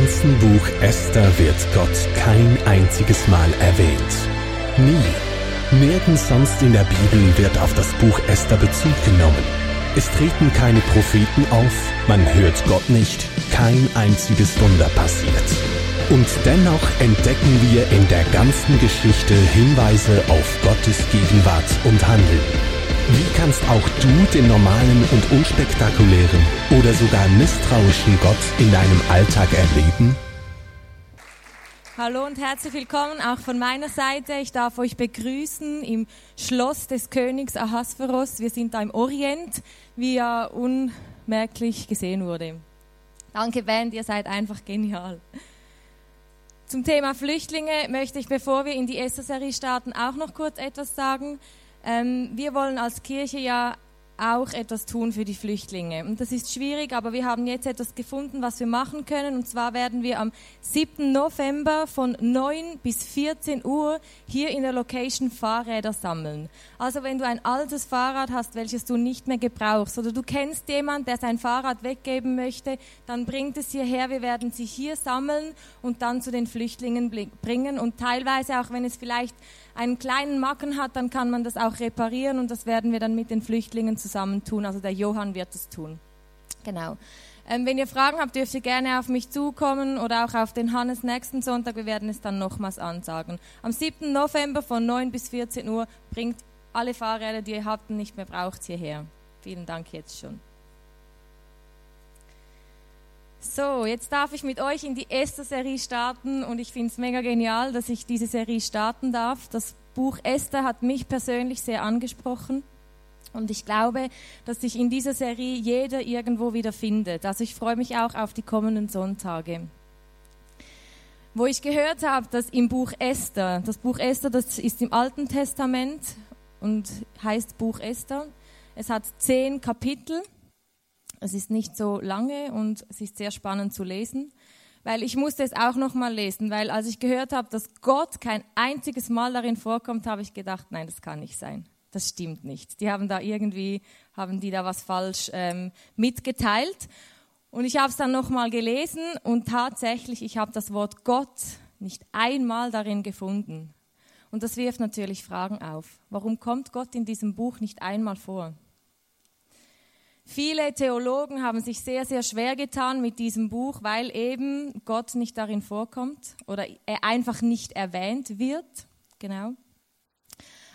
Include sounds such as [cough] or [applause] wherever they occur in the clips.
Ganzen Buch Esther wird Gott kein einziges Mal erwähnt. Nie. Nirgends sonst in der Bibel wird auf das Buch Esther Bezug genommen. Es treten keine Propheten auf, man hört Gott nicht, kein einziges Wunder passiert. Und dennoch entdecken wir in der ganzen Geschichte Hinweise auf Gottes Gegenwart und Handeln. Wie kannst auch du den normalen und unspektakulären oder sogar misstrauischen Gott in deinem Alltag erleben? Hallo und herzlich willkommen auch von meiner Seite. Ich darf euch begrüßen im Schloss des Königs Ahasveros. Wir sind da im Orient, wie ja unmerklich gesehen wurde. Danke Band, ihr seid einfach genial. Zum Thema Flüchtlinge möchte ich, bevor wir in die Esther-Serie starten, auch noch kurz etwas sagen. Ähm, wir wollen als Kirche ja auch etwas tun für die Flüchtlinge. Und das ist schwierig, aber wir haben jetzt etwas gefunden, was wir machen können. Und zwar werden wir am 7. November von 9 bis 14 Uhr hier in der Location Fahrräder sammeln. Also wenn du ein altes Fahrrad hast, welches du nicht mehr gebrauchst, oder du kennst jemanden, der sein Fahrrad weggeben möchte, dann bringt es hierher. Wir werden sie hier sammeln und dann zu den Flüchtlingen bringen. Und teilweise auch, wenn es vielleicht einen kleinen Macken hat, dann kann man das auch reparieren und das werden wir dann mit den Flüchtlingen zusammen tun. Also der Johann wird es tun. Genau. Ähm, wenn ihr Fragen habt, dürft ihr gerne auf mich zukommen oder auch auf den Hannes nächsten Sonntag. Wir werden es dann nochmals ansagen. Am 7. November von 9 bis 14 Uhr bringt alle Fahrräder, die ihr habt und nicht mehr braucht, hierher. Vielen Dank jetzt schon. So, jetzt darf ich mit euch in die Esther-Serie starten und ich finde es mega genial, dass ich diese Serie starten darf. Das Buch Esther hat mich persönlich sehr angesprochen und ich glaube, dass sich in dieser Serie jeder irgendwo wieder findet. Also ich freue mich auch auf die kommenden Sonntage. Wo ich gehört habe, dass im Buch Esther, das Buch Esther, das ist im Alten Testament und heißt Buch Esther. Es hat zehn Kapitel es ist nicht so lange und es ist sehr spannend zu lesen, weil ich musste es auch noch mal lesen, weil als ich gehört habe, dass Gott kein einziges Mal darin vorkommt, habe ich gedacht, nein, das kann nicht sein. Das stimmt nicht. Die haben da irgendwie, haben die da was falsch ähm, mitgeteilt. Und ich habe es dann noch mal gelesen und tatsächlich, ich habe das Wort Gott nicht einmal darin gefunden. Und das wirft natürlich Fragen auf. Warum kommt Gott in diesem Buch nicht einmal vor? Viele Theologen haben sich sehr, sehr schwer getan mit diesem Buch, weil eben Gott nicht darin vorkommt oder er einfach nicht erwähnt wird. Genau.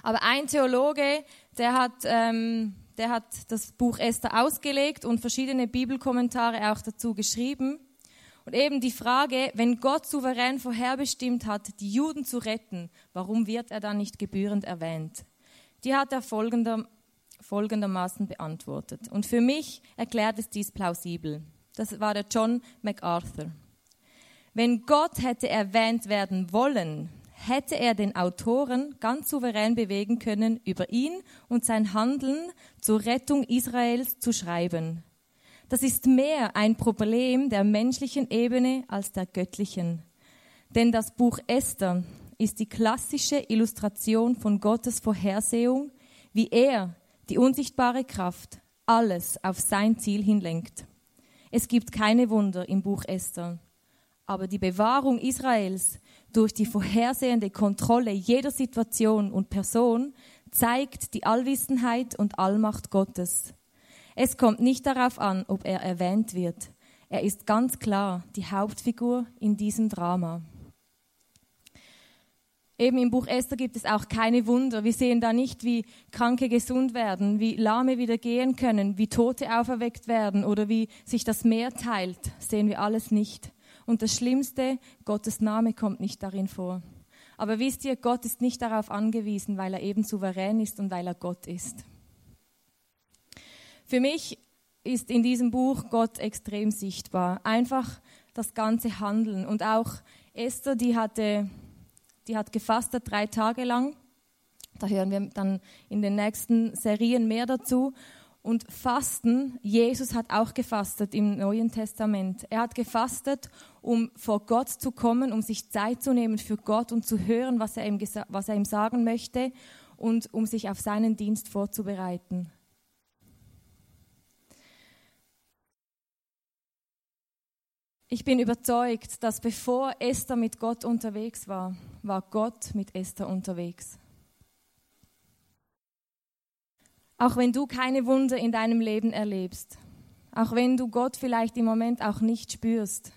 Aber ein Theologe, der hat, ähm, der hat das Buch Esther ausgelegt und verschiedene Bibelkommentare auch dazu geschrieben. Und eben die Frage, wenn Gott souverän vorherbestimmt hat, die Juden zu retten, warum wird er dann nicht gebührend erwähnt? Die hat er folgender, folgendermaßen beantwortet. Und für mich erklärt es dies plausibel. Das war der John MacArthur. Wenn Gott hätte erwähnt werden wollen, hätte er den Autoren ganz souverän bewegen können, über ihn und sein Handeln zur Rettung Israels zu schreiben. Das ist mehr ein Problem der menschlichen Ebene als der göttlichen. Denn das Buch Esther ist die klassische Illustration von Gottes Vorhersehung, wie er die unsichtbare Kraft alles auf sein Ziel hinlenkt. Es gibt keine Wunder im Buch Esther, aber die Bewahrung Israels durch die vorhersehende Kontrolle jeder Situation und Person zeigt die Allwissenheit und Allmacht Gottes. Es kommt nicht darauf an, ob er erwähnt wird. Er ist ganz klar die Hauptfigur in diesem Drama. Eben im Buch Esther gibt es auch keine Wunder. Wir sehen da nicht, wie Kranke gesund werden, wie Lahme wieder gehen können, wie Tote auferweckt werden oder wie sich das Meer teilt. Sehen wir alles nicht. Und das Schlimmste, Gottes Name kommt nicht darin vor. Aber wisst ihr, Gott ist nicht darauf angewiesen, weil er eben souverän ist und weil er Gott ist. Für mich ist in diesem Buch Gott extrem sichtbar. Einfach das ganze Handeln. Und auch Esther, die hatte die hat gefastet drei Tage lang. Da hören wir dann in den nächsten Serien mehr dazu. Und Fasten, Jesus hat auch gefastet im Neuen Testament. Er hat gefastet, um vor Gott zu kommen, um sich Zeit zu nehmen für Gott und zu hören, was er ihm, was er ihm sagen möchte und um sich auf seinen Dienst vorzubereiten. Ich bin überzeugt, dass bevor Esther mit Gott unterwegs war, war Gott mit Esther unterwegs. Auch wenn du keine Wunder in deinem Leben erlebst, auch wenn du Gott vielleicht im Moment auch nicht spürst,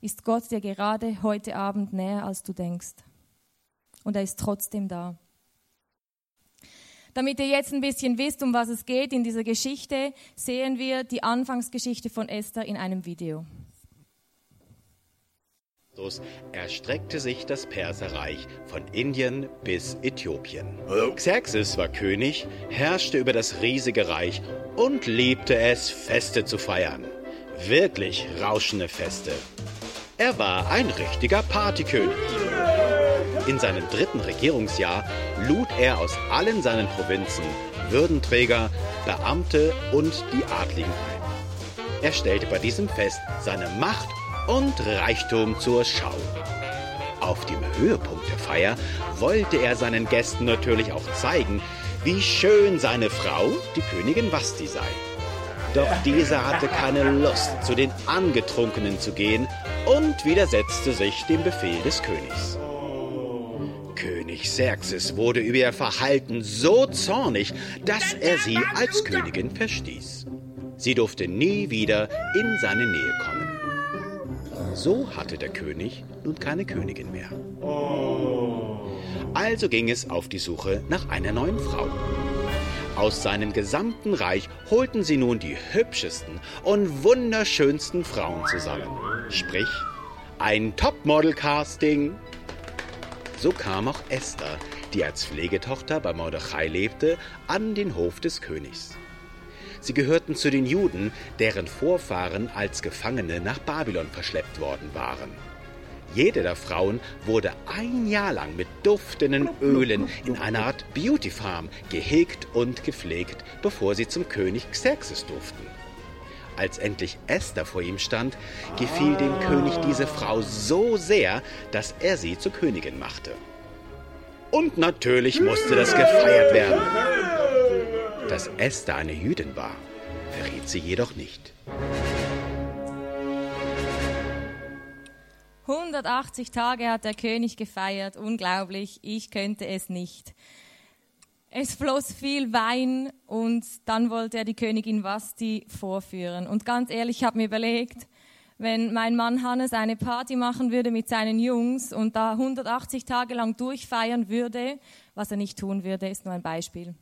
ist Gott dir gerade heute Abend näher, als du denkst. Und er ist trotzdem da. Damit ihr jetzt ein bisschen wisst, um was es geht in dieser Geschichte, sehen wir die Anfangsgeschichte von Esther in einem Video erstreckte sich das Perserreich von Indien bis Äthiopien. Xerxes war König, herrschte über das riesige Reich und liebte es, Feste zu feiern. Wirklich rauschende Feste. Er war ein richtiger Partykönig. In seinem dritten Regierungsjahr lud er aus allen seinen Provinzen Würdenträger, Beamte und die Adligen ein. Er stellte bei diesem Fest seine Macht und Reichtum zur Schau. Auf dem Höhepunkt der Feier wollte er seinen Gästen natürlich auch zeigen, wie schön seine Frau, die Königin Vasti, sei. Doch diese hatte keine Lust, zu den Angetrunkenen zu gehen und widersetzte sich dem Befehl des Königs. König Xerxes wurde über ihr Verhalten so zornig, dass er sie als Königin verstieß. Sie durfte nie wieder in seine Nähe kommen. So hatte der König nun keine Königin mehr. Also ging es auf die Suche nach einer neuen Frau. Aus seinem gesamten Reich holten sie nun die hübschesten und wunderschönsten Frauen zusammen. Sprich, ein Topmodel-Casting. So kam auch Esther, die als Pflegetochter bei Mordechai lebte, an den Hof des Königs. Sie gehörten zu den Juden, deren Vorfahren als Gefangene nach Babylon verschleppt worden waren. Jede der Frauen wurde ein Jahr lang mit duftenden Ölen in einer Art Beauty Farm gehegt und gepflegt, bevor sie zum König Xerxes durften. Als endlich Esther vor ihm stand, gefiel dem König diese Frau so sehr, dass er sie zur Königin machte. Und natürlich musste das gefeiert werden. Dass Esther eine Jüdin war, verriet sie jedoch nicht. 180 Tage hat der König gefeiert. Unglaublich, ich könnte es nicht. Es floss viel Wein und dann wollte er die Königin Vasti vorführen. Und ganz ehrlich, ich habe mir überlegt, wenn mein Mann Hannes eine Party machen würde mit seinen Jungs und da 180 Tage lang durchfeiern würde, was er nicht tun würde, ist nur ein Beispiel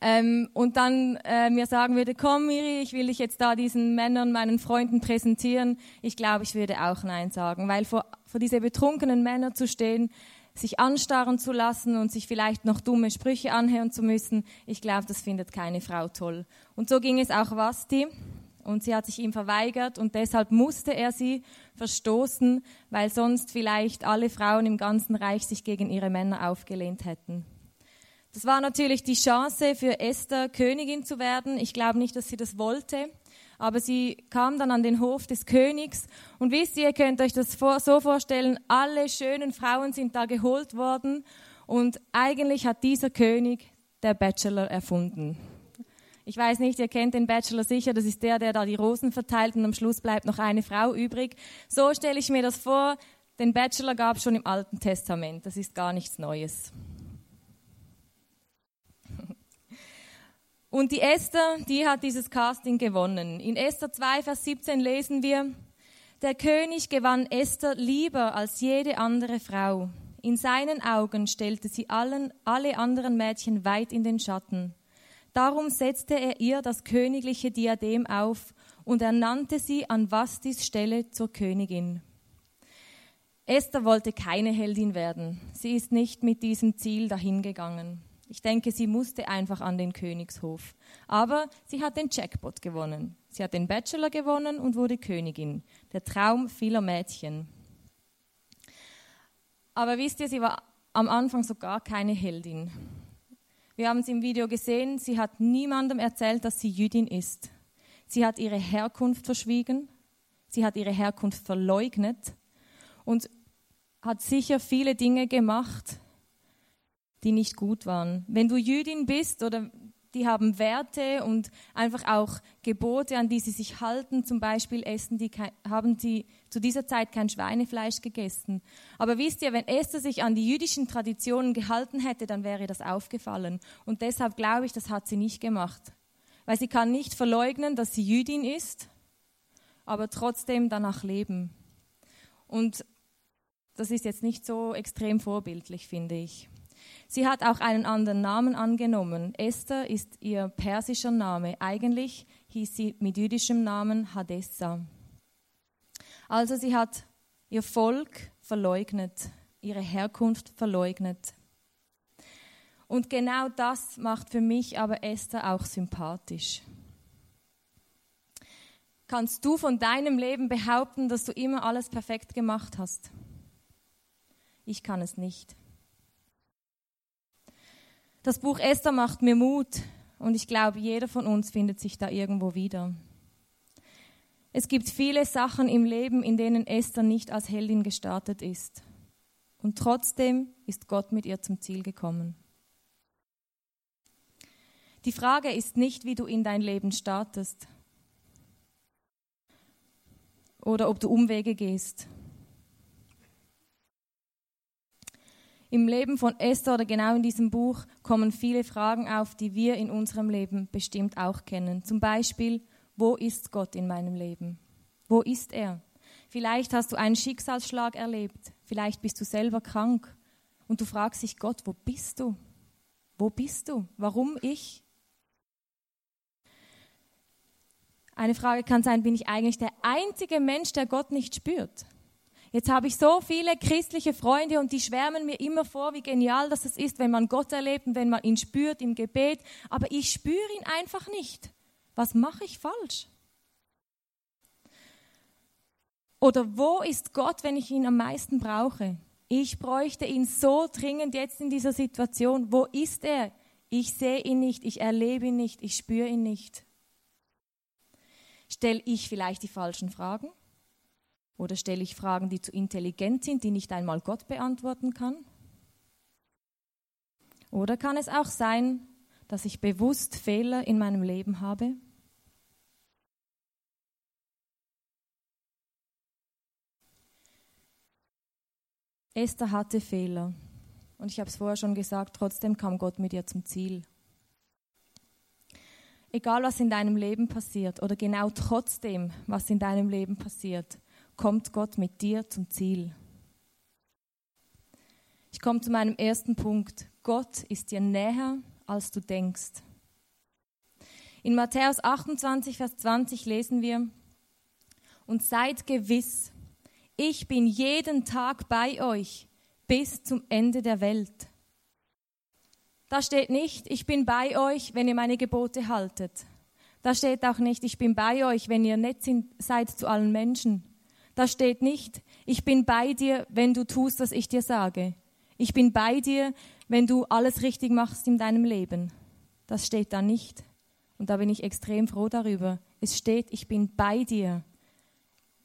ähm, und dann äh, mir sagen würde, komm Miri, ich will dich jetzt da diesen Männern, meinen Freunden präsentieren, ich glaube, ich würde auch Nein sagen, weil vor, vor diese betrunkenen Männer zu stehen, sich anstarren zu lassen und sich vielleicht noch dumme Sprüche anhören zu müssen, ich glaube, das findet keine Frau toll. Und so ging es auch Vasti und sie hat sich ihm verweigert und deshalb musste er sie verstoßen, weil sonst vielleicht alle Frauen im ganzen Reich sich gegen ihre Männer aufgelehnt hätten. Das war natürlich die Chance für Esther, Königin zu werden. Ich glaube nicht, dass sie das wollte. Aber sie kam dann an den Hof des Königs. Und wisst ihr, ihr könnt euch das so vorstellen, alle schönen Frauen sind da geholt worden. Und eigentlich hat dieser König der Bachelor erfunden. Ich weiß nicht, ihr kennt den Bachelor sicher, das ist der, der da die Rosen verteilt und am Schluss bleibt noch eine Frau übrig. So stelle ich mir das vor. Den Bachelor gab es schon im Alten Testament, das ist gar nichts Neues. Und die Esther, die hat dieses Casting gewonnen. In Esther 2, Vers 17 lesen wir, der König gewann Esther lieber als jede andere Frau. In seinen Augen stellte sie allen, alle anderen Mädchen weit in den Schatten. Darum setzte er ihr das königliche Diadem auf und ernannte sie an Vastis Stelle zur Königin. Esther wollte keine Heldin werden. Sie ist nicht mit diesem Ziel dahingegangen. Ich denke, sie musste einfach an den Königshof. Aber sie hat den Jackpot gewonnen. Sie hat den Bachelor gewonnen und wurde Königin. Der Traum vieler Mädchen. Aber wisst ihr, sie war am Anfang so gar keine Heldin. Wir haben es im Video gesehen, sie hat niemandem erzählt, dass sie Jüdin ist. Sie hat ihre Herkunft verschwiegen, sie hat ihre Herkunft verleugnet und hat sicher viele Dinge gemacht, die nicht gut waren. Wenn du Jüdin bist oder die haben Werte und einfach auch Gebote, an die sie sich halten. Zum Beispiel essen die, haben sie zu dieser Zeit kein Schweinefleisch gegessen. Aber wisst ihr, wenn Esther sich an die jüdischen Traditionen gehalten hätte, dann wäre das aufgefallen. Und deshalb glaube ich, das hat sie nicht gemacht. Weil sie kann nicht verleugnen, dass sie Jüdin ist, aber trotzdem danach leben. Und das ist jetzt nicht so extrem vorbildlich, finde ich. Sie hat auch einen anderen Namen angenommen. Esther ist ihr persischer Name. Eigentlich hieß sie mit jüdischem Namen Hadessa. Also sie hat ihr Volk verleugnet, ihre Herkunft verleugnet. Und genau das macht für mich aber Esther auch sympathisch. Kannst du von deinem Leben behaupten, dass du immer alles perfekt gemacht hast? Ich kann es nicht. Das Buch Esther macht mir Mut und ich glaube, jeder von uns findet sich da irgendwo wieder. Es gibt viele Sachen im Leben, in denen Esther nicht als Heldin gestartet ist. Und trotzdem ist Gott mit ihr zum Ziel gekommen. Die Frage ist nicht, wie du in dein Leben startest oder ob du Umwege gehst. Im Leben von Esther oder genau in diesem Buch kommen viele Fragen auf, die wir in unserem Leben bestimmt auch kennen. Zum Beispiel, wo ist Gott in meinem Leben? Wo ist er? Vielleicht hast du einen Schicksalsschlag erlebt, vielleicht bist du selber krank und du fragst dich, Gott, wo bist du? Wo bist du? Warum ich? Eine Frage kann sein, bin ich eigentlich der einzige Mensch, der Gott nicht spürt? Jetzt habe ich so viele christliche Freunde und die schwärmen mir immer vor, wie genial das ist, wenn man Gott erlebt und wenn man ihn spürt im Gebet. Aber ich spüre ihn einfach nicht. Was mache ich falsch? Oder wo ist Gott, wenn ich ihn am meisten brauche? Ich bräuchte ihn so dringend jetzt in dieser Situation. Wo ist er? Ich sehe ihn nicht, ich erlebe ihn nicht, ich spüre ihn nicht. Stelle ich vielleicht die falschen Fragen? Oder stelle ich Fragen, die zu intelligent sind, die nicht einmal Gott beantworten kann? Oder kann es auch sein, dass ich bewusst Fehler in meinem Leben habe? Esther hatte Fehler. Und ich habe es vorher schon gesagt, trotzdem kam Gott mit ihr zum Ziel. Egal was in deinem Leben passiert oder genau trotzdem, was in deinem Leben passiert, kommt Gott mit dir zum Ziel. Ich komme zu meinem ersten Punkt. Gott ist dir näher, als du denkst. In Matthäus 28, Vers 20 lesen wir, und seid gewiss, ich bin jeden Tag bei euch bis zum Ende der Welt. Da steht nicht, ich bin bei euch, wenn ihr meine Gebote haltet. Da steht auch nicht, ich bin bei euch, wenn ihr nett seid zu allen Menschen. Da steht nicht, ich bin bei dir, wenn du tust, was ich dir sage. Ich bin bei dir, wenn du alles richtig machst in deinem Leben. Das steht da nicht. Und da bin ich extrem froh darüber. Es steht, ich bin bei dir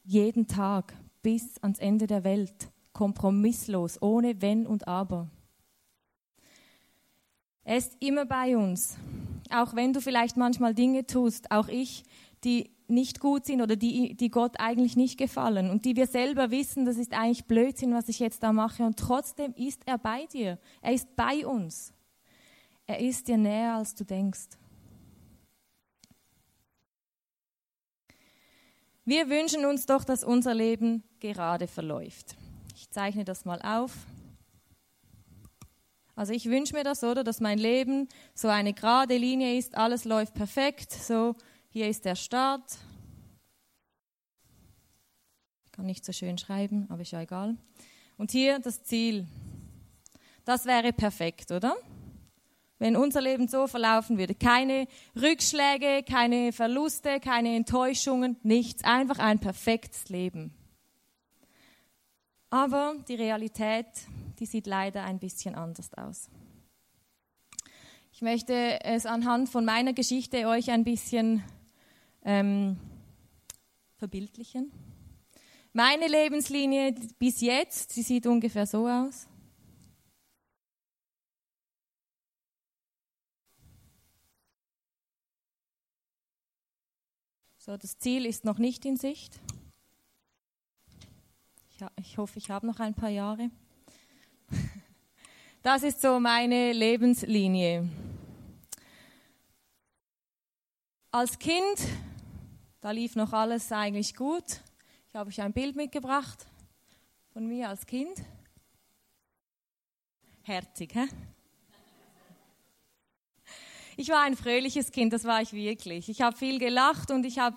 jeden Tag bis ans Ende der Welt, kompromisslos, ohne Wenn und Aber. Er ist immer bei uns, auch wenn du vielleicht manchmal Dinge tust, auch ich, die nicht gut sind oder die, die Gott eigentlich nicht gefallen und die wir selber wissen, das ist eigentlich Blödsinn, was ich jetzt da mache und trotzdem ist er bei dir. Er ist bei uns. Er ist dir näher, als du denkst. Wir wünschen uns doch, dass unser Leben gerade verläuft. Ich zeichne das mal auf. Also ich wünsche mir das, oder, dass mein Leben so eine gerade Linie ist, alles läuft perfekt, so hier ist der Start. Kann nicht so schön schreiben, aber ist ja egal. Und hier das Ziel. Das wäre perfekt, oder? Wenn unser Leben so verlaufen würde. Keine Rückschläge, keine Verluste, keine Enttäuschungen, nichts. Einfach ein perfektes Leben. Aber die Realität, die sieht leider ein bisschen anders aus. Ich möchte es anhand von meiner Geschichte euch ein bisschen ähm, verbildlichen. Meine Lebenslinie bis jetzt, sie sieht ungefähr so aus. So, das Ziel ist noch nicht in Sicht. Ich, ich hoffe, ich habe noch ein paar Jahre. [laughs] Das ist so meine Lebenslinie. Als Kind da lief noch alles eigentlich gut. Ich habe euch ein Bild mitgebracht von mir als Kind. Herzig, hä? Ich war ein fröhliches Kind, das war ich wirklich. Ich habe viel gelacht und ich habe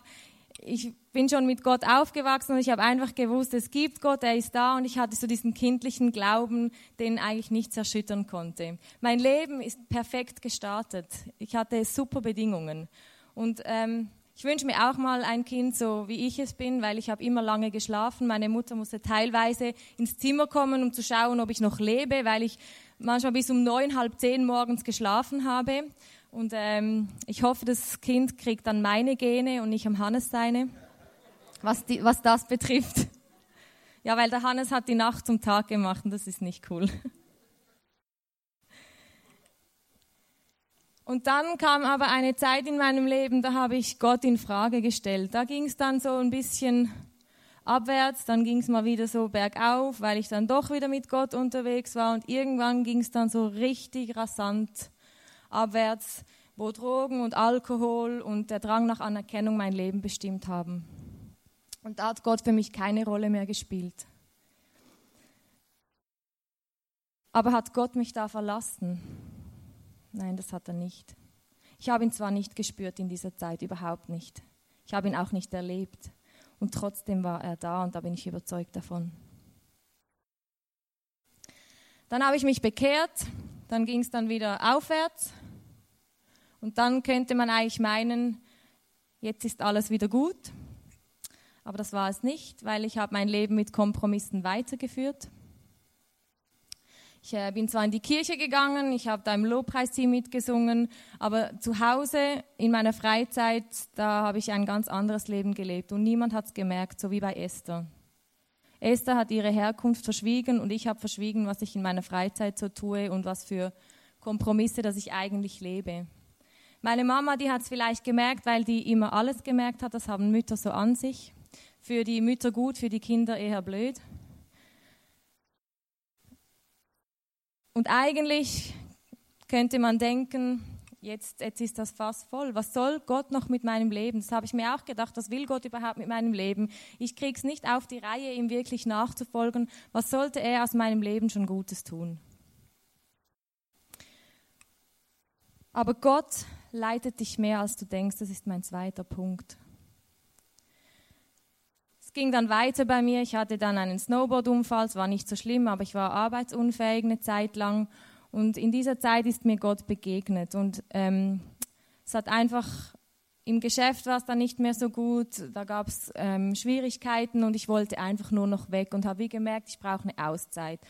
ich bin schon mit Gott aufgewachsen und ich habe einfach gewusst, es gibt Gott, er ist da und ich hatte so diesen kindlichen Glauben, den eigentlich nichts erschüttern konnte. Mein Leben ist perfekt gestartet. Ich hatte super Bedingungen und ähm, ich wünsche mir auch mal ein Kind so wie ich es bin, weil ich habe immer lange geschlafen. Meine Mutter musste teilweise ins Zimmer kommen, um zu schauen, ob ich noch lebe, weil ich manchmal bis um neun, halb zehn morgens geschlafen habe. Und ähm, ich hoffe, das Kind kriegt dann meine Gene und nicht am Hannes seine, was, die, was das betrifft. Ja, weil der Hannes hat die Nacht zum Tag gemacht und das ist nicht cool. Und dann kam aber eine Zeit in meinem Leben, da habe ich Gott in Frage gestellt. Da ging es dann so ein bisschen abwärts, dann ging es mal wieder so bergauf, weil ich dann doch wieder mit Gott unterwegs war und irgendwann ging es dann so richtig rasant abwärts, wo Drogen und Alkohol und der Drang nach Anerkennung mein Leben bestimmt haben. Und da hat Gott für mich keine Rolle mehr gespielt. Aber hat Gott mich da verlassen? Nein, das hat er nicht. Ich habe ihn zwar nicht gespürt in dieser Zeit, überhaupt nicht. Ich habe ihn auch nicht erlebt. Und trotzdem war er da und da bin ich überzeugt davon. Dann habe ich mich bekehrt, dann ging es dann wieder aufwärts und dann könnte man eigentlich meinen, jetzt ist alles wieder gut. Aber das war es nicht, weil ich habe mein Leben mit Kompromissen weitergeführt. Ich äh, bin zwar in die Kirche gegangen, ich habe da im Lobpreisteam mitgesungen, aber zu Hause in meiner Freizeit, da habe ich ein ganz anderes Leben gelebt und niemand hat es gemerkt, so wie bei Esther. Esther hat ihre Herkunft verschwiegen und ich habe verschwiegen, was ich in meiner Freizeit so tue und was für Kompromisse, dass ich eigentlich lebe. Meine Mama, die hat es vielleicht gemerkt, weil die immer alles gemerkt hat, das haben Mütter so an sich. Für die Mütter gut, für die Kinder eher blöd. Und eigentlich könnte man denken, jetzt, jetzt ist das Fass voll. Was soll Gott noch mit meinem Leben? Das habe ich mir auch gedacht. Was will Gott überhaupt mit meinem Leben? Ich kriege es nicht auf die Reihe, ihm wirklich nachzufolgen. Was sollte er aus meinem Leben schon Gutes tun? Aber Gott leitet dich mehr, als du denkst. Das ist mein zweiter Punkt. Ging dann weiter bei mir. Ich hatte dann einen Snowboard-Unfall. Es war nicht so schlimm, aber ich war arbeitsunfähig eine Zeit lang. Und in dieser Zeit ist mir Gott begegnet. Und ähm, es hat einfach im Geschäft war es dann nicht mehr so gut, da gab es ähm, Schwierigkeiten und ich wollte einfach nur noch weg und habe wie gemerkt, ich brauche eine Auszeit.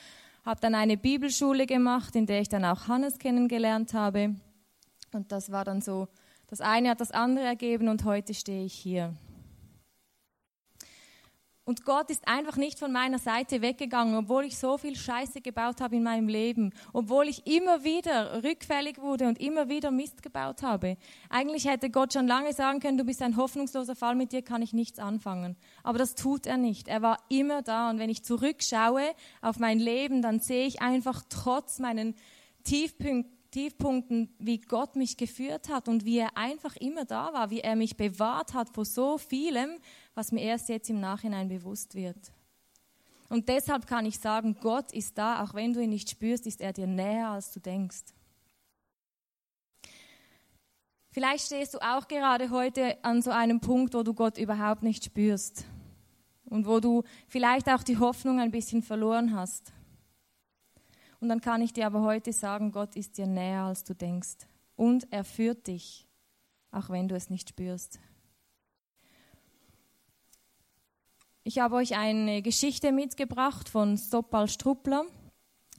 Habe dann eine Bibelschule gemacht, in der ich dann auch Hannes kennengelernt habe. Und das war dann so, das eine hat das andere ergeben und heute stehe ich hier. Und Gott ist einfach nicht von meiner Seite weggegangen, obwohl ich so viel Scheiße gebaut habe in meinem Leben, obwohl ich immer wieder rückfällig wurde und immer wieder Mist gebaut habe. Eigentlich hätte Gott schon lange sagen können, du bist ein hoffnungsloser Fall, mit dir kann ich nichts anfangen. Aber das tut er nicht. Er war immer da und wenn ich zurückschaue auf mein Leben, dann sehe ich einfach trotz meinen Tiefpunkten, Tiefpunkten, wie Gott mich geführt hat und wie er einfach immer da war, wie er mich bewahrt hat vor so vielem, was mir erst jetzt im Nachhinein bewusst wird. Und deshalb kann ich sagen, Gott ist da, auch wenn du ihn nicht spürst, ist er dir näher, als du denkst. Vielleicht stehst du auch gerade heute an so einem Punkt, wo du Gott überhaupt nicht spürst und wo du vielleicht auch die Hoffnung ein bisschen verloren hast. Und dann kann ich dir aber heute sagen, Gott ist dir näher, als du denkst. Und er führt dich, auch wenn du es nicht spürst. Ich habe euch eine Geschichte mitgebracht von Sopal Struppler.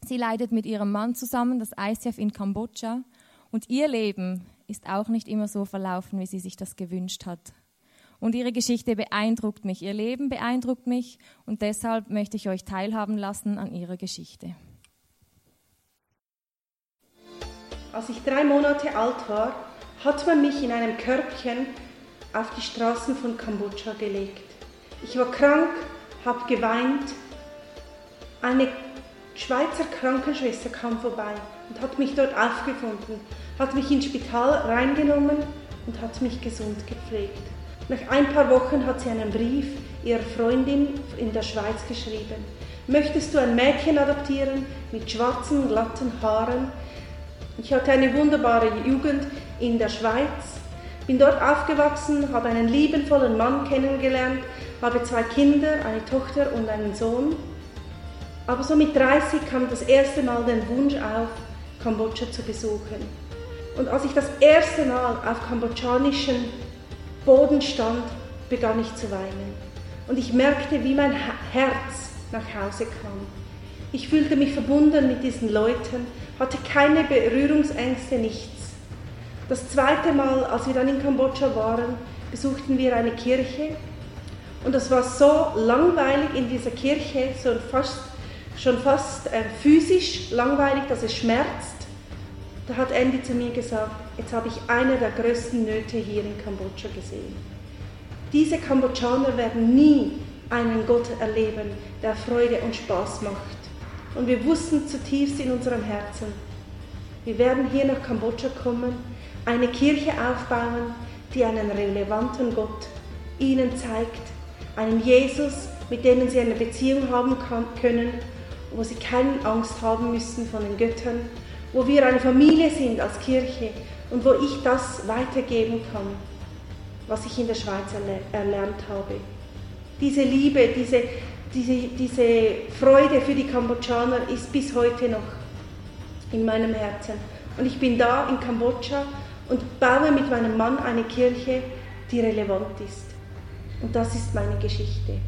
Sie leidet mit ihrem Mann zusammen das ICF in Kambodscha. Und ihr Leben ist auch nicht immer so verlaufen, wie sie sich das gewünscht hat. Und ihre Geschichte beeindruckt mich, ihr Leben beeindruckt mich und deshalb möchte ich euch teilhaben lassen an ihrer Geschichte. Als ich drei Monate alt war, hat man mich in einem Körbchen auf die Straßen von Kambodscha gelegt. Ich war krank, habe geweint. Eine Schweizer Krankenschwester kam vorbei und hat mich dort aufgefunden, hat mich ins Spital reingenommen und hat mich gesund gepflegt. Nach ein paar Wochen hat sie einen Brief ihrer Freundin in der Schweiz geschrieben. Möchtest du ein Mädchen adoptieren mit schwarzen, glatten Haaren? Ich hatte eine wunderbare Jugend in der Schweiz, bin dort aufgewachsen, habe einen liebenvollen Mann kennengelernt, habe zwei Kinder, eine Tochter und einen Sohn. Aber so mit 30 kam das erste Mal der Wunsch auf, Kambodscha zu besuchen. Und als ich das erste Mal auf kambodschanischen Boden stand, begann ich zu weinen. Und ich merkte, wie mein Herz nach Hause kam. Ich fühlte mich verbunden mit diesen Leuten, hatte keine Berührungsängste, nichts. Das zweite Mal, als wir dann in Kambodscha waren, besuchten wir eine Kirche und es war so langweilig in dieser Kirche, so fast, schon fast äh, physisch langweilig, dass es schmerzt. Da hat Andy zu mir gesagt, jetzt habe ich eine der größten Nöte hier in Kambodscha gesehen. Diese Kambodschaner werden nie einen Gott erleben, der Freude und Spaß macht. Und wir wussten zutiefst in unserem Herzen, wir werden hier nach Kambodscha kommen, eine Kirche aufbauen, die einen relevanten Gott ihnen zeigt, einen Jesus, mit dem sie eine Beziehung haben können, wo sie keine Angst haben müssen von den Göttern, wo wir eine Familie sind als Kirche und wo ich das weitergeben kann, was ich in der Schweiz erlernt habe. Diese Liebe, diese, diese, diese Freude für die Kambodschaner ist bis heute noch in meinem Herzen. Und ich bin da in Kambodscha und baue mit meinem Mann eine Kirche, die relevant ist. Und das ist meine Geschichte.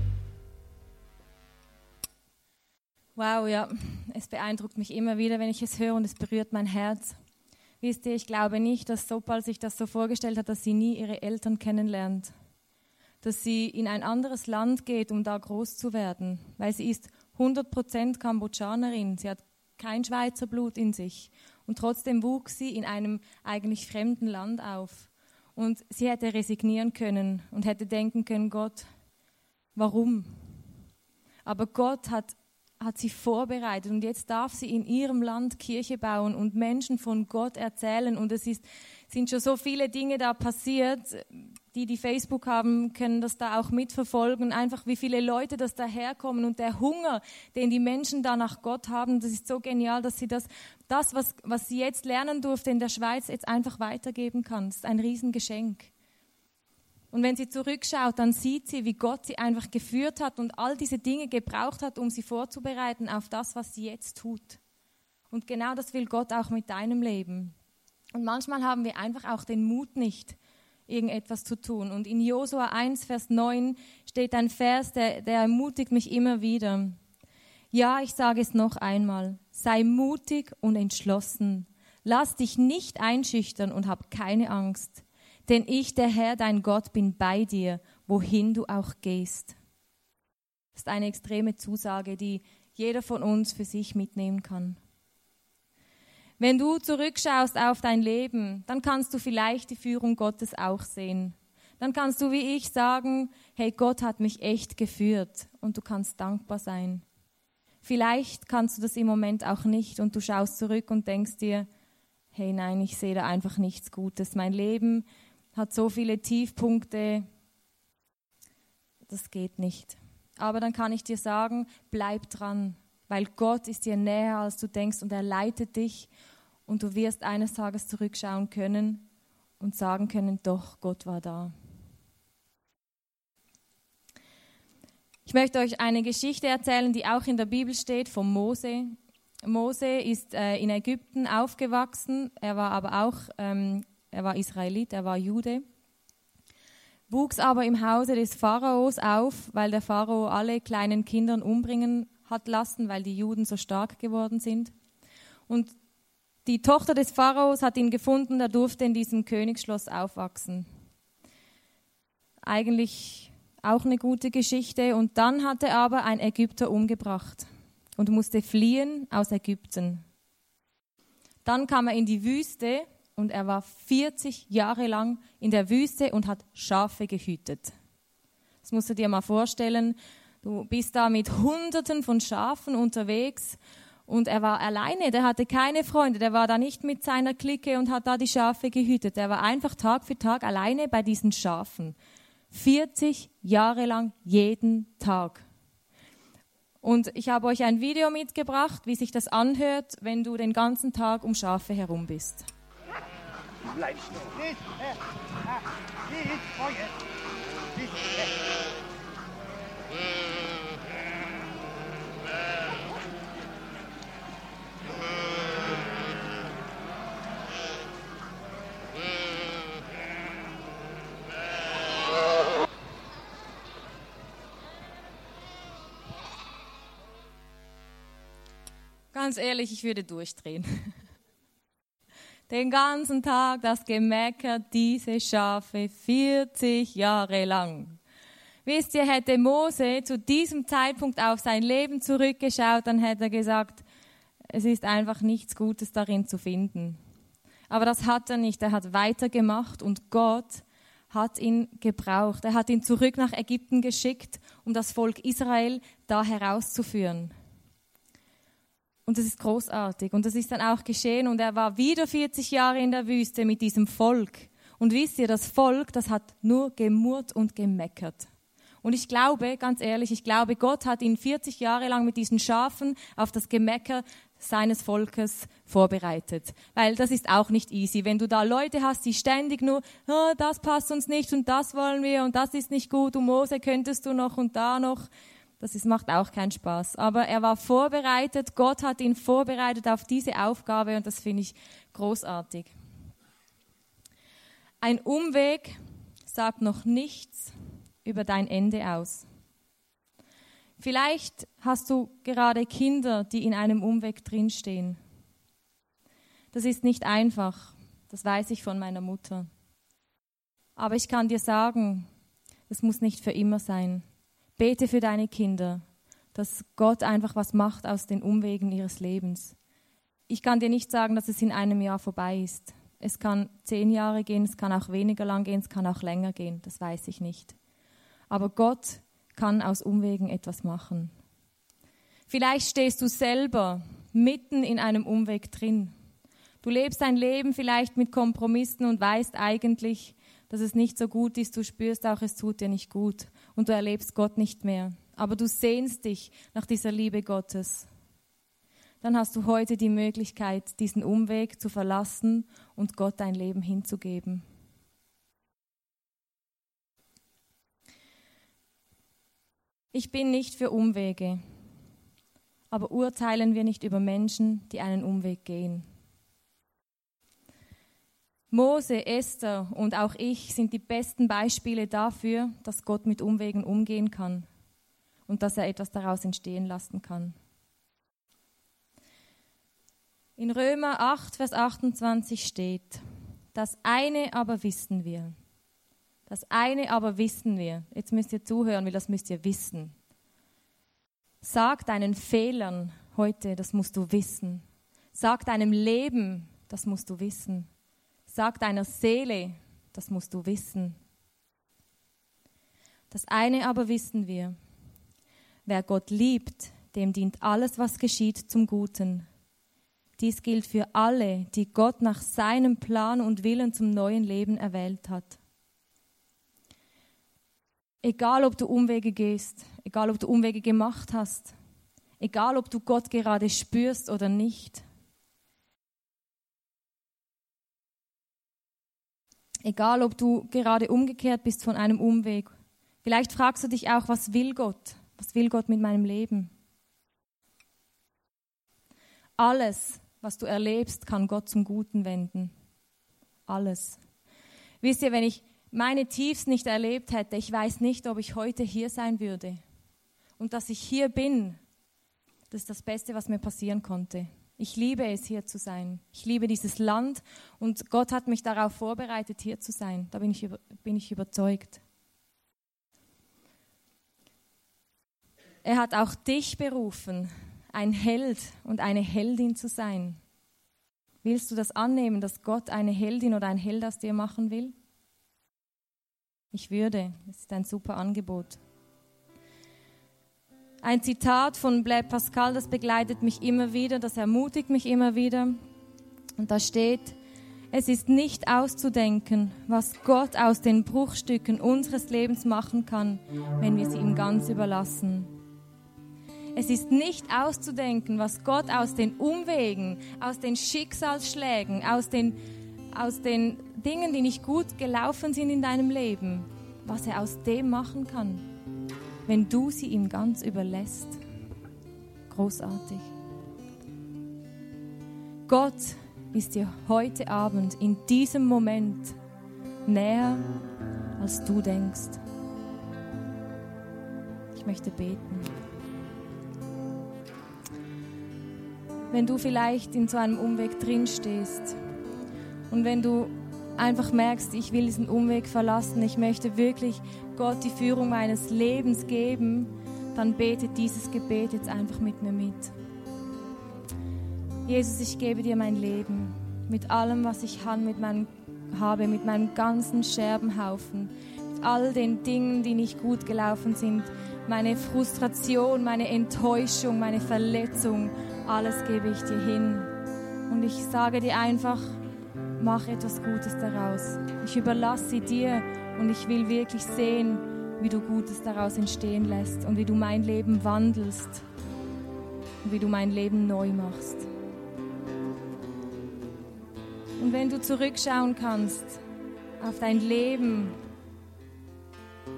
Wow, ja, es beeindruckt mich immer wieder, wenn ich es höre und es berührt mein Herz. Wisst ihr, ich glaube nicht, dass Sopal sich das so vorgestellt hat, dass sie nie ihre Eltern kennenlernt. Dass sie in ein anderes Land geht, um da groß zu werden. Weil sie ist 100% Kambodschanerin. Sie hat kein Schweizer Blut in sich. Und trotzdem wuchs sie in einem eigentlich fremden Land auf. Und sie hätte resignieren können und hätte denken können, Gott, warum? Aber Gott hat hat sie vorbereitet und jetzt darf sie in ihrem Land Kirche bauen und Menschen von Gott erzählen und es ist, sind schon so viele Dinge da passiert. Die, die Facebook haben, können das da auch mitverfolgen, einfach wie viele Leute das daherkommen und der Hunger, den die Menschen da nach Gott haben, das ist so genial, dass sie das, das was, was sie jetzt lernen durfte in der Schweiz, jetzt einfach weitergeben kann. Das ist ein Riesengeschenk. Und wenn sie zurückschaut, dann sieht sie, wie Gott sie einfach geführt hat und all diese Dinge gebraucht hat, um sie vorzubereiten auf das, was sie jetzt tut. Und genau das will Gott auch mit deinem Leben. Und manchmal haben wir einfach auch den Mut nicht, irgendetwas zu tun. Und in Josua 1, Vers 9 steht ein Vers, der, der ermutigt mich immer wieder. Ja, ich sage es noch einmal. Sei mutig und entschlossen. Lass dich nicht einschüchtern und hab keine Angst. Denn ich, der Herr, dein Gott, bin bei dir, wohin du auch gehst. Das ist eine extreme Zusage, die jeder von uns für sich mitnehmen kann. Wenn du zurückschaust auf dein Leben, dann kannst du vielleicht die Führung Gottes auch sehen. Dann kannst du wie ich sagen, hey, Gott hat mich echt geführt und du kannst dankbar sein. Vielleicht kannst du das im Moment auch nicht und du schaust zurück und denkst dir, hey nein, ich sehe da einfach nichts Gutes. Mein Leben hat so viele Tiefpunkte, das geht nicht. Aber dann kann ich dir sagen, bleib dran, weil Gott ist dir näher, als du denkst und er leitet dich und du wirst eines Tages zurückschauen können und sagen können, doch, Gott war da. Ich möchte euch eine Geschichte erzählen, die auch in der Bibel steht, von Mose. Mose ist äh, in Ägypten aufgewachsen, er war aber auch ähm, er war Israelit, er war Jude, wuchs aber im Hause des Pharaos auf, weil der Pharao alle kleinen Kinder umbringen hat lassen, weil die Juden so stark geworden sind. Und die Tochter des Pharaos hat ihn gefunden, er durfte in diesem Königsschloss aufwachsen. Eigentlich auch eine gute Geschichte. Und dann hatte aber ein Ägypter umgebracht und musste fliehen aus Ägypten. Dann kam er in die Wüste und er war 40 Jahre lang in der Wüste und hat Schafe gehütet. Das musst du dir mal vorstellen. Du bist da mit Hunderten von Schafen unterwegs und er war alleine, der hatte keine Freunde, der war da nicht mit seiner Clique und hat da die Schafe gehütet. Er war einfach Tag für Tag alleine bei diesen Schafen. 40 Jahre lang jeden Tag. Und ich habe euch ein Video mitgebracht, wie sich das anhört, wenn du den ganzen Tag um Schafe herum bist. Bleib stehen. Ganz ehrlich, ich würde durchdrehen. [laughs] Den ganzen Tag das Gemecker, diese Schafe 40 Jahre lang. Wisst ihr, hätte Mose zu diesem Zeitpunkt auf sein Leben zurückgeschaut, dann hätte er gesagt, es ist einfach nichts Gutes darin zu finden. Aber das hat er nicht. Er hat weitergemacht und Gott hat ihn gebraucht. Er hat ihn zurück nach Ägypten geschickt, um das Volk Israel da herauszuführen. Und das ist großartig. Und das ist dann auch geschehen. Und er war wieder 40 Jahre in der Wüste mit diesem Volk. Und wisst ihr, das Volk, das hat nur gemurrt und gemeckert. Und ich glaube, ganz ehrlich, ich glaube, Gott hat ihn 40 Jahre lang mit diesen Schafen auf das Gemecker seines Volkes vorbereitet. Weil das ist auch nicht easy. Wenn du da Leute hast, die ständig nur, oh, das passt uns nicht und das wollen wir und das ist nicht gut und Mose könntest du noch und da noch. Das ist, macht auch keinen Spaß. Aber er war vorbereitet, Gott hat ihn vorbereitet auf diese Aufgabe und das finde ich großartig. Ein Umweg sagt noch nichts über dein Ende aus. Vielleicht hast du gerade Kinder, die in einem Umweg drinstehen. Das ist nicht einfach, das weiß ich von meiner Mutter. Aber ich kann dir sagen, es muss nicht für immer sein. Bete für deine Kinder, dass Gott einfach was macht aus den Umwegen ihres Lebens. Ich kann dir nicht sagen, dass es in einem Jahr vorbei ist. Es kann zehn Jahre gehen, es kann auch weniger lang gehen, es kann auch länger gehen, das weiß ich nicht. Aber Gott kann aus Umwegen etwas machen. Vielleicht stehst du selber mitten in einem Umweg drin. Du lebst dein Leben vielleicht mit Kompromissen und weißt eigentlich, dass es nicht so gut ist. Du spürst auch, es tut dir nicht gut und du erlebst Gott nicht mehr. Aber du sehnst dich nach dieser Liebe Gottes. Dann hast du heute die Möglichkeit, diesen Umweg zu verlassen und Gott dein Leben hinzugeben. Ich bin nicht für Umwege, aber urteilen wir nicht über Menschen, die einen Umweg gehen. Mose, Esther und auch ich sind die besten Beispiele dafür, dass Gott mit Umwegen umgehen kann und dass er etwas daraus entstehen lassen kann. In Römer 8, Vers 28 steht, das eine aber wissen wir. Das eine aber wissen wir. Jetzt müsst ihr zuhören, weil das müsst ihr wissen. Sag deinen Fehlern heute, das musst du wissen. Sag deinem Leben, das musst du wissen. Sag deiner Seele, das musst du wissen. Das eine aber wissen wir. Wer Gott liebt, dem dient alles, was geschieht, zum Guten. Dies gilt für alle, die Gott nach seinem Plan und Willen zum neuen Leben erwählt hat. Egal, ob du Umwege gehst, egal, ob du Umwege gemacht hast, egal, ob du Gott gerade spürst oder nicht, Egal, ob du gerade umgekehrt bist von einem Umweg. Vielleicht fragst du dich auch, was will Gott? Was will Gott mit meinem Leben? Alles, was du erlebst, kann Gott zum Guten wenden. Alles. Wisst ihr, wenn ich meine Tiefs nicht erlebt hätte, ich weiß nicht, ob ich heute hier sein würde. Und dass ich hier bin, das ist das Beste, was mir passieren konnte. Ich liebe es, hier zu sein. Ich liebe dieses Land und Gott hat mich darauf vorbereitet, hier zu sein. Da bin ich, bin ich überzeugt. Er hat auch dich berufen, ein Held und eine Heldin zu sein. Willst du das annehmen, dass Gott eine Heldin oder ein Held aus dir machen will? Ich würde. Es ist ein super Angebot. Ein Zitat von Blaise Pascal, das begleitet mich immer wieder, das ermutigt mich immer wieder. Und da steht, es ist nicht auszudenken, was Gott aus den Bruchstücken unseres Lebens machen kann, wenn wir sie ihm ganz überlassen. Es ist nicht auszudenken, was Gott aus den Umwegen, aus den Schicksalsschlägen, aus den, aus den Dingen, die nicht gut gelaufen sind in deinem Leben, was er aus dem machen kann, wenn du sie ihm ganz überlässt. Großartig. Gott ist dir heute Abend in diesem Moment näher, als du denkst. Ich möchte beten. wenn du vielleicht in so einem Umweg drin stehst und wenn du einfach merkst, ich will diesen Umweg verlassen, ich möchte wirklich Gott die Führung meines Lebens geben, dann bete dieses Gebet jetzt einfach mit mir mit. Jesus, ich gebe dir mein Leben mit allem, was ich mit meinem, habe, mit meinem ganzen Scherbenhaufen, mit all den Dingen, die nicht gut gelaufen sind, meine Frustration, meine Enttäuschung, meine Verletzung, alles gebe ich dir hin. Und ich sage dir einfach, mach etwas Gutes daraus. Ich überlasse dir und ich will wirklich sehen, wie du Gutes daraus entstehen lässt und wie du mein Leben wandelst und wie du mein Leben neu machst. Und wenn du zurückschauen kannst auf dein Leben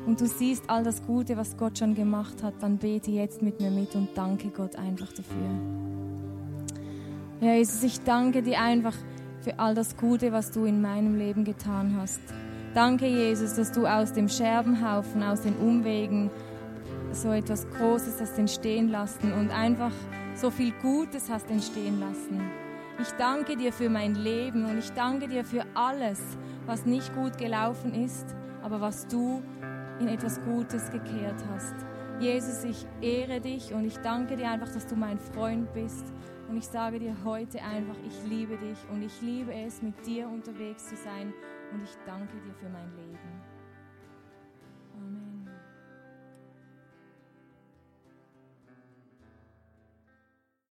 und du siehst all das Gute, was Gott schon gemacht hat, dann bete jetzt mit mir mit und danke Gott einfach dafür. Ja, Jesus, ich danke dir einfach für all das Gute, was du in meinem Leben getan hast. Danke, Jesus, dass du aus dem Scherbenhaufen, aus den Umwegen so etwas Großes hast entstehen lassen und einfach so viel Gutes hast entstehen lassen. Ich danke dir für mein Leben und ich danke dir für alles, was nicht gut gelaufen ist, aber was du in etwas Gutes gekehrt hast. Jesus, ich ehre dich und ich danke dir einfach, dass du mein Freund bist und ich sage dir heute einfach, ich liebe dich und ich liebe es, mit dir unterwegs zu sein. Und ich danke dir für mein Leben.